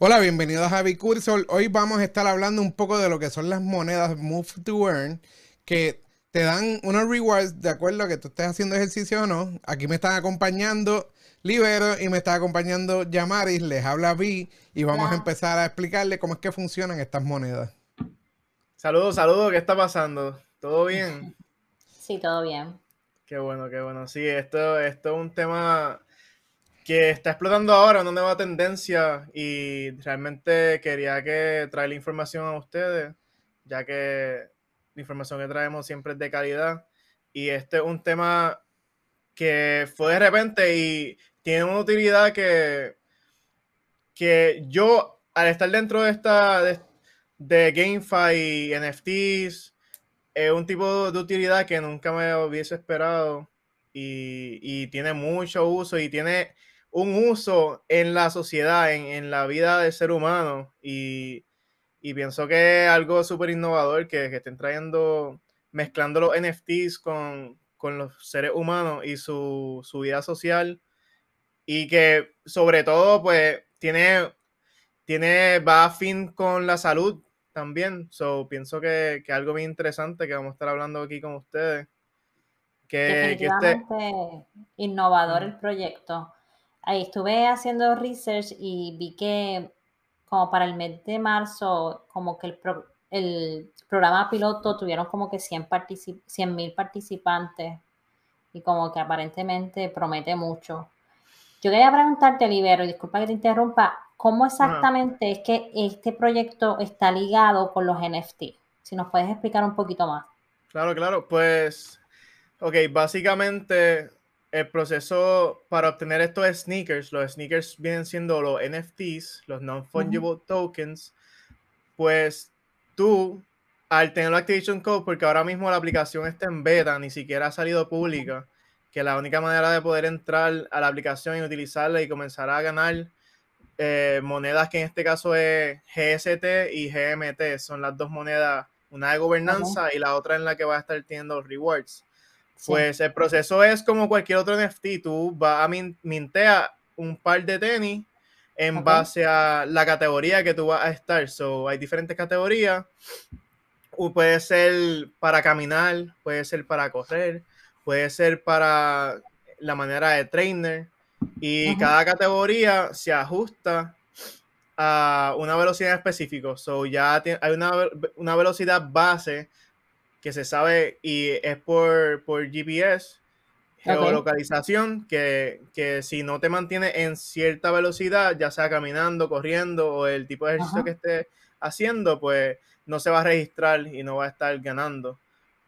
Hola, bienvenidos a Javi Cursor. Hoy vamos a estar hablando un poco de lo que son las monedas Move to Earn, que te dan unos rewards de acuerdo a que tú estés haciendo ejercicio o no. Aquí me están acompañando Libero y me está acompañando Yamaris, les habla Vi y vamos a empezar a explicarle cómo es que funcionan estas monedas. Saludos, saludos, ¿qué está pasando? ¿Todo bien? Sí, todo bien. Qué bueno, qué bueno. Sí, esto, esto es un tema que está explotando ahora, una nueva tendencia y realmente quería que traer la información a ustedes, ya que la información que traemos siempre es de calidad y este es un tema que fue de repente y tiene una utilidad que, que yo al estar dentro de esta de, de GameFi y NFTs es un tipo de utilidad que nunca me hubiese esperado y, y tiene mucho uso y tiene un uso en la sociedad, en, la vida del ser humano. Y, pienso que es algo súper innovador que, estén trayendo, mezclando los NFTs con, los seres humanos y su, vida social. Y que sobre todo, pues, tiene, tiene, va a fin con la salud también. So, pienso que, que algo bien interesante que vamos a estar hablando aquí con ustedes. Que, este Definitivamente innovador el proyecto ahí estuve haciendo research y vi que como para el mes de marzo, como que el, programa piloto tuvieron como que 100 mil participantes y como que aparentemente promete mucho. Yo quería preguntarte, Libero, y disculpa que te interrumpa, ¿cómo exactamente es que este proyecto está ligado con los NFT? Si nos puedes explicar un poquito más. Claro, claro, pues, ok, básicamente el proceso para obtener estos sneakers, los sneakers vienen siendo los NFTs, los non-fungible tokens, pues tú, al tener la Activation Code, porque ahora mismo la aplicación está en beta, ni siquiera ha salido pública, que la única manera de poder entrar a la aplicación y utilizarla y comenzar a ganar eh, monedas que en este caso es GST y GMT, son las dos monedas, una de gobernanza y la otra en la que va a estar teniendo rewards. Pues el proceso es como cualquier otro NFT. Tú vas a mintear un par de tenis en base a la categoría que tú vas a estar. So, hay diferentes categorías. Puede ser para caminar, puede ser para correr, puede ser para la manera de trainer. Y cada categoría se ajusta a una velocidad específica. So, ya hay una, una velocidad base que se sabe y es por, por GPS, geolocalización, que, que, si no te mantiene en cierta velocidad, ya sea caminando, corriendo o el tipo de ejercicio que estés haciendo, pues no se va a registrar y no va a estar ganando.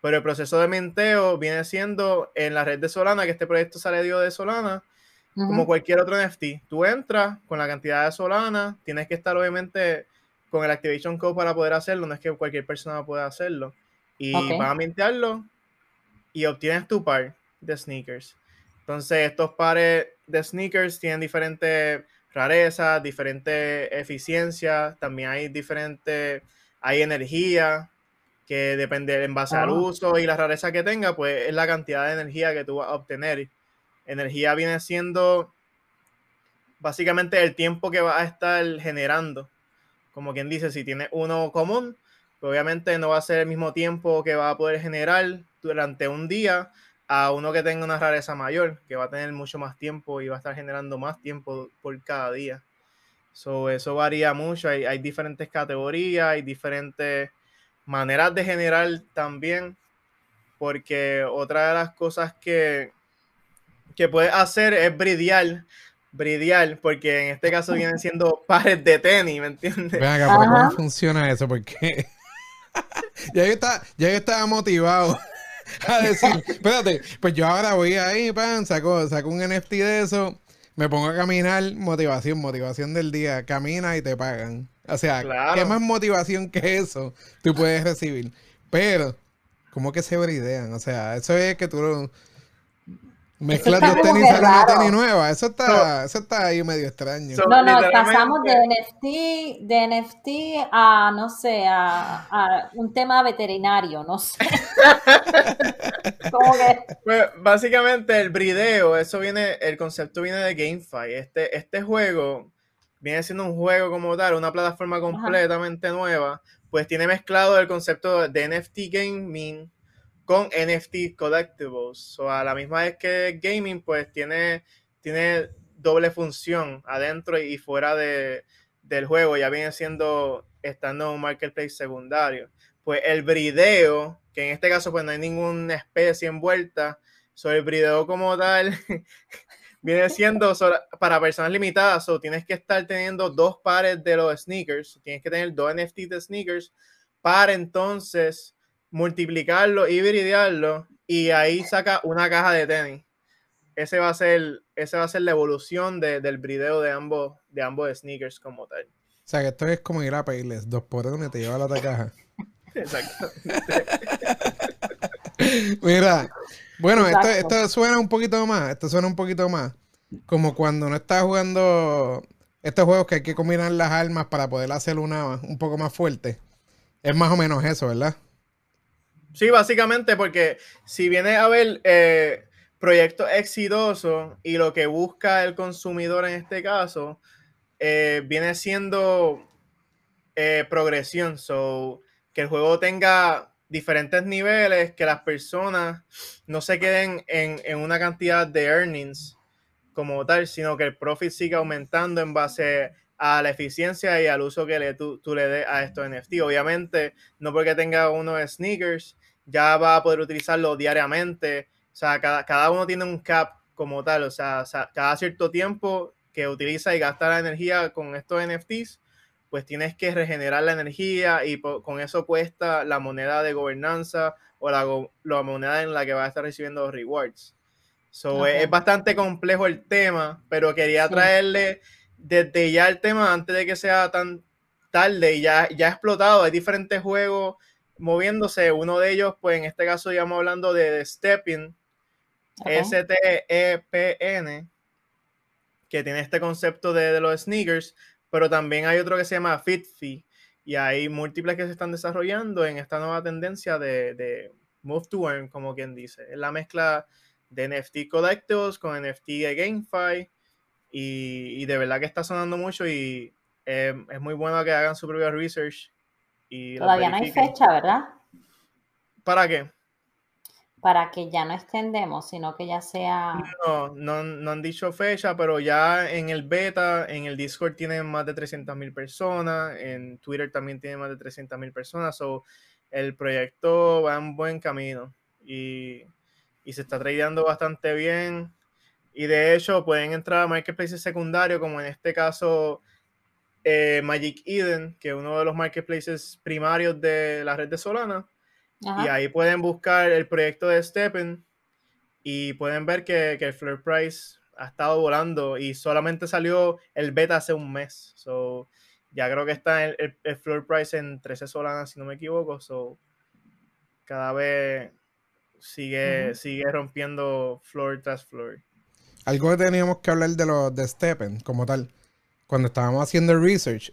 Pero el proceso de minteo viene siendo en la red de Solana, que este proyecto sale de Solana, como cualquier otro NFT. Tú entras con la cantidad de Solana, tienes que estar obviamente con el Activation Code para poder hacerlo, no es que cualquier persona pueda hacerlo y vas a mintearlo y obtienes tu par de sneakers. Entonces, estos pares de sneakers tienen diferentes rarezas, diferentes eficiencias, también hay diferentes, hay energía que depende en base al ah. uso y la rareza que tenga, pues es la cantidad de energía que tú vas a obtener. Energía viene siendo básicamente el tiempo que vas a estar generando. Como quien dice, si tienes uno común, obviamente no va a ser el mismo tiempo que va a poder generar durante un día a uno que tenga una rareza mayor, que va a tener mucho más tiempo y va a estar generando más tiempo por cada día. eso varía mucho, hay, hay diferentes categorías, hay diferentes maneras de generar también, porque otra de las cosas que, que puedes hacer es bridear, bridear, porque en este caso vienen siendo pares de tenis, ¿me entiendes? Venga, ¿cómo funciona eso? Porque ya, yo estaba, ya estaba motivado a decir, espérate, pues yo ahora voy ahí, pan, saco, saco un NFT de eso, me pongo a caminar, motivación, motivación del día, camina y te pagan. O sea, ¿qué más motivación que eso tú puedes recibir? Pero, ¿cómo que se bridean? O sea, eso es que tú Mezclas dos tenis una tenis nueva. Eso está, eso está ahí medio extraño. no, no, pasamos de NFT, de NFT a, no sé, a, a un tema veterinario, no sé. Pues, básicamente el brideo, eso viene, el concepto viene de GameFi. Este, este juego, viene siendo un juego como tal, una plataforma completamente nueva, pues tiene mezclado el concepto de NFT gaming con NFT collectibles. O a la misma vez que gaming, pues tiene, tiene doble función adentro y fuera de, del juego, ya viene siendo estando en un marketplace secundario. Pues el brideo, que en este caso pues no hay ninguna especie envuelta, sobre el brideo como tal viene siendo para personas limitadas, o tienes que estar teniendo dos pares de los sneakers, tienes que tener dos NFT de sneakers para entonces multiplicarlo y y ahí saca una caja de tenis. Ese va a ser, ese va a ser la evolución del brideo de ambos, de ambos sneakers como tal. O sea que esto es como ir a pedirles dos por uno y te lleva la otra caja. Exacto. Mira, bueno, esto, esto, suena un poquito más, esto suena un poquito más como cuando no estás jugando estos juegos que hay que combinar las armas para poder hacer una un poco más fuerte. Es más o menos eso, ¿verdad? Sí, básicamente porque si viene a ver eh, proyectos exitosos y lo que busca el consumidor en este caso, eh, viene siendo eh, progresión. So, que el juego tenga diferentes niveles, que las personas no se queden en, una cantidad de earnings como tal, sino que el profit siga aumentando en base a la eficiencia y al uso que le, tú, le des a estos NFT. Obviamente, no porque tenga uno de sneakers, ya va a poder utilizarlo diariamente. O sea, cada, cada uno tiene un cap como tal. O sea, cada cierto tiempo que utiliza y gasta la energía con estos NFTs, pues tienes que regenerar la energía y con eso cuesta la moneda de gobernanza o la, la, moneda en la que va a estar recibiendo los rewards. So, es, bastante complejo el tema, pero quería traerle desde ya el tema antes de que sea tan tarde y ya, ya ha explotado. Hay diferentes juegos moviéndose. Uno de ellos, pues en este caso, estamos hablando de, Stepping, S-T-E-P-N, que tiene este concepto de, de los sneakers pero también hay otro que se llama FitFi y hay múltiples que se están desarrollando en esta nueva tendencia de, de Move to Earn, como quien dice. Es la mezcla de NFT Collectibles con NFT de GameFi y, y de verdad que está sonando mucho y eh, es muy bueno que hagan su propio research. Y Todavía no hay fecha, ¿verdad? ¿Para qué? para que ya no extendemos, sino que ya sea... No, no, han dicho fecha, pero ya en el beta, en el Discord tienen más de 300.000 personas, en Twitter también tiene más de 300.000 personas, so el proyecto va en buen camino y, se está tradeando bastante bien. Y de hecho pueden entrar a marketplaces secundarios, como en este caso eh, Magic Eden, que es uno de los marketplaces primarios de la red de Solana y ahí pueden buscar el proyecto de Steppen y pueden ver que, el floor price ha estado volando y solamente salió el beta hace un mes. So, ya creo que está el, el, floor price en 13 solanas, si no me equivoco. So, cada vez sigue, sigue rompiendo floor tras floor. Algo que teníamos que hablar de los de Steppen como tal, cuando estábamos haciendo el research,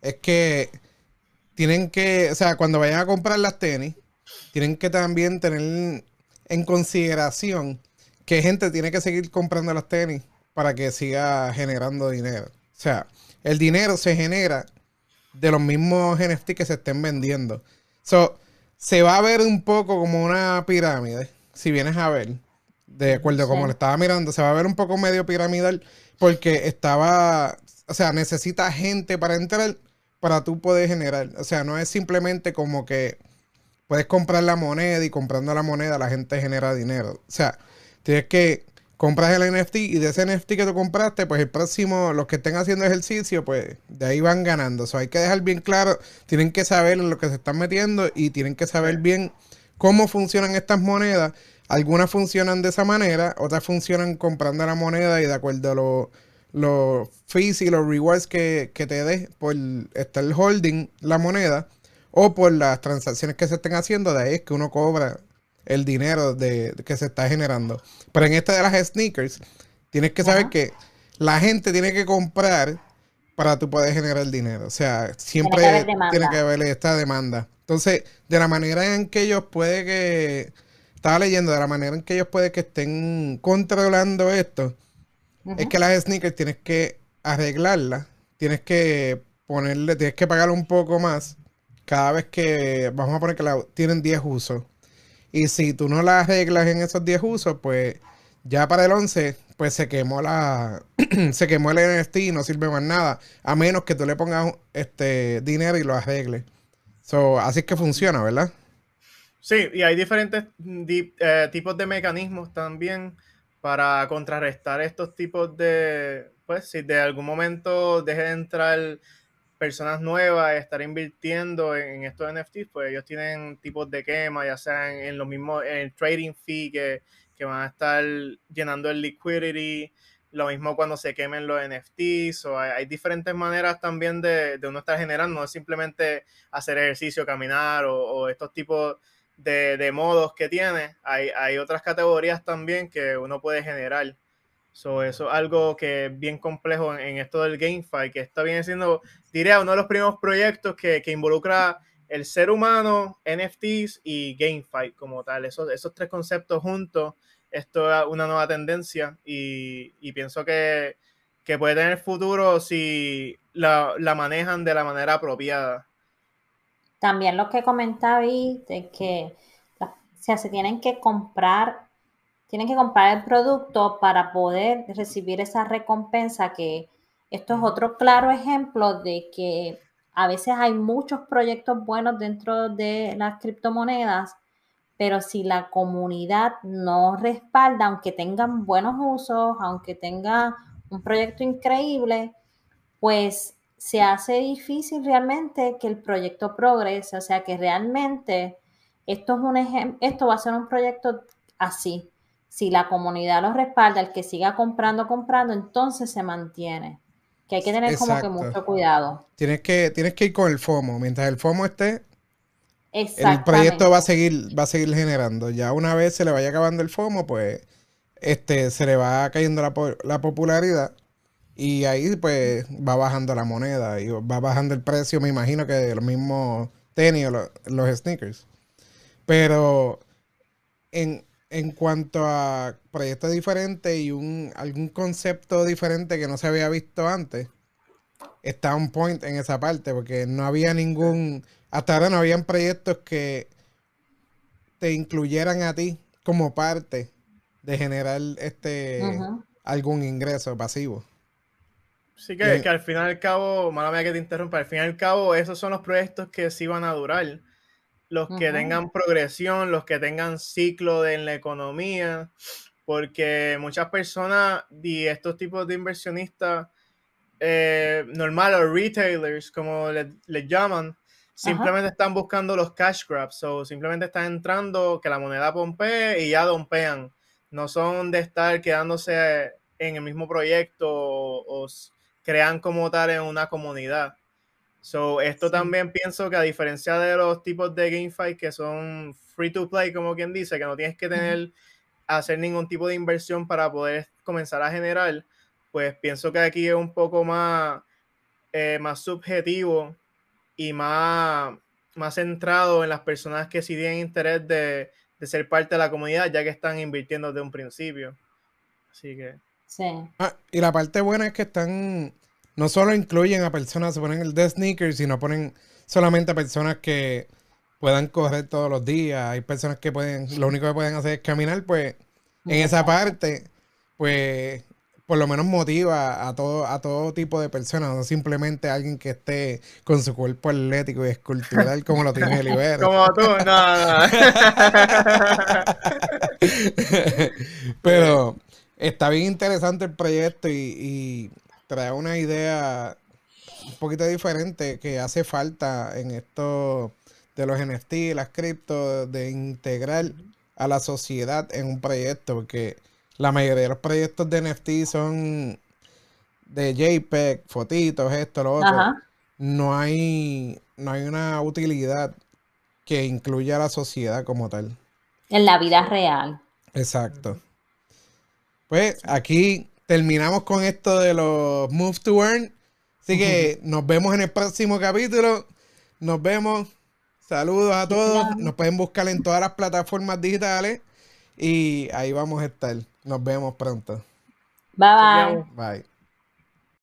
es que tienen que, o sea, cuando vayan a comprar las tenis, tienen que también tener en consideración que gente tiene que seguir comprando las tenis para que siga generando dinero. O sea, el dinero se genera de los mismos NFT que se estén vendiendo. So, se va a ver un poco como una pirámide, si vienes a ver, de acuerdo como lo estaba mirando, se va a ver un poco medio piramidal porque estaba, o sea, necesita gente para entrar para tú poder generar. O sea, no es simplemente como que puedes comprar la moneda y comprando la moneda la gente genera dinero. O sea, tienes que comprar el NFT y de ese NFT que tú compraste, pues el próximo, los que estén haciendo ejercicio, pues de ahí van ganando. O sea, hay que dejar bien claro, tienen que saber en lo que se están metiendo y tienen que saber bien cómo funcionan estas monedas. Algunas funcionan de esa manera, otras funcionan comprando la moneda y de acuerdo a los los fees y los rewards que, que te dé por estar holding la moneda o por las transacciones que se estén haciendo, de ahí es que uno cobra el dinero de, que se está generando. Pero en esta de las sneakers, tienes que saber que la gente tiene que comprar para tú poder generar el dinero. O sea, siempre tiene que haber, esta demanda. Entonces, de la manera en que ellos puede que, estaba leyendo, de la manera en que ellos puede que estén controlando esto, es que las sneakers tienes que arreglarlas tienes que ponerle, tienes que pagar un poco más cada vez que, vamos a poner que la, tienen 10 usos. Y si tú no la arreglas en esos 10 usos, pues ya para el 11, pues se quemó la, se quemó el NFT y no sirve más nada, a menos que tú le pongas este dinero y lo arregles. So, así es que funciona, ¿verdad? Sí, y hay diferentes eh, tipos de mecanismos también para contrarrestar estos tipos de, pues si de algún momento deje de entrar personas nuevas, estar invirtiendo en, estos NFTs, pues ellos tienen tipos de quema, ya sea en, lo mismo, en trading fee que, que, van a estar llenando el liquidity, lo mismo cuando se quemen los NFTs, o hay, diferentes maneras también de, de, uno estar generando, no es simplemente hacer ejercicio, caminar o, o estos tipos de, modos que tiene, hay, hay, otras categorías también que uno puede generar. So, eso es algo que es bien complejo en, esto del GameFi, que está bien siendo, diría, uno de los primeros proyectos que, que involucra el ser humano, NFTs y GameFi como tal. Esos, esos tres conceptos juntos, esto es una nueva tendencia y, y pienso que, que, puede tener futuro si la, la manejan de la manera apropiada. También lo que comentaba de que se tienen que comprar, tienen que comprar el producto para poder recibir esa recompensa que esto es otro claro ejemplo de que a veces hay muchos proyectos buenos dentro de las criptomonedas, pero si la comunidad no respalda, aunque tengan buenos usos, aunque tenga un proyecto increíble, pues se hace difícil realmente que el proyecto progrese, o sea que realmente esto es un esto va a ser un proyecto así. Si la comunidad lo respalda, el que siga comprando, comprando, entonces se mantiene. Que hay que tener como que mucho cuidado. Tienes que, tienes que ir con el FOMO. Mientras el FOMO esté, el proyecto va a seguir, va a seguir generando. Ya una vez se le vaya acabando el FOMO, pues este, se le va cayendo la, la popularidad y ahí pues va bajando la moneda y va bajando el precio, me imagino que de los mismos tenis o los, sneakers. Pero en, cuanto a proyectos diferentes y un, algún concepto diferente que no se había visto antes, está un point en esa parte, porque no había ningún, hasta ahora no habían proyectos que te incluyeran a ti como parte de generar este algún ingreso pasivo. Sí, que, que, al fin y al cabo, mala mía que te interrumpa, al fin y al cabo, esos son los proyectos que sí van a durar. Los que tengan progresión, los que tengan ciclo de, en la economía, porque muchas personas y estos tipos de inversionistas eh, normales o retailers, como les llaman, simplemente están buscando los cash grabs, o simplemente están entrando, que la moneda pompee y ya dompean. No son de estar quedándose en el mismo proyecto o crean como tal en una comunidad. So, esto también pienso que a diferencia de los tipos de GameFi que son free to play, como quien dice, que no tienes que tener, hacer ningún tipo de inversión para poder comenzar a generar, pues pienso que aquí es un poco más, eh, más subjetivo y más, más centrado en las personas que sí tienen interés de, de ser parte de la comunidad, ya que están invirtiendo desde un principio. Así que. Sí. Ah, y la parte buena es que están, no solo incluyen a personas, se ponen el de sneakers, sino ponen solamente a personas que puedan correr todos los días. Hay personas que pueden, lo único que pueden hacer es caminar, pues en esa parte, pues por lo menos motiva a todo, a todo tipo de personas, no simplemente alguien que esté con su cuerpo atlético y escultural como lo tiene Libero. Como tú, no, no. Pero Está bien interesante el proyecto y, trae una idea un poquito diferente que hace falta en esto de los NFT, las cripto, de integrar a la sociedad en un proyecto, porque la mayoría de los proyectos de NFT son de JPEG, fotitos, esto, lo otro. No hay, no hay una utilidad que incluya a la sociedad como tal. En la vida real. Exacto. Pues aquí terminamos con esto de los Move to Earn. Así que nos vemos en el próximo capítulo. Nos vemos. Saludos a todos. Nos pueden buscar en todas las plataformas digitales. Y ahí vamos a estar. Nos vemos pronto. Bye bye. Bye.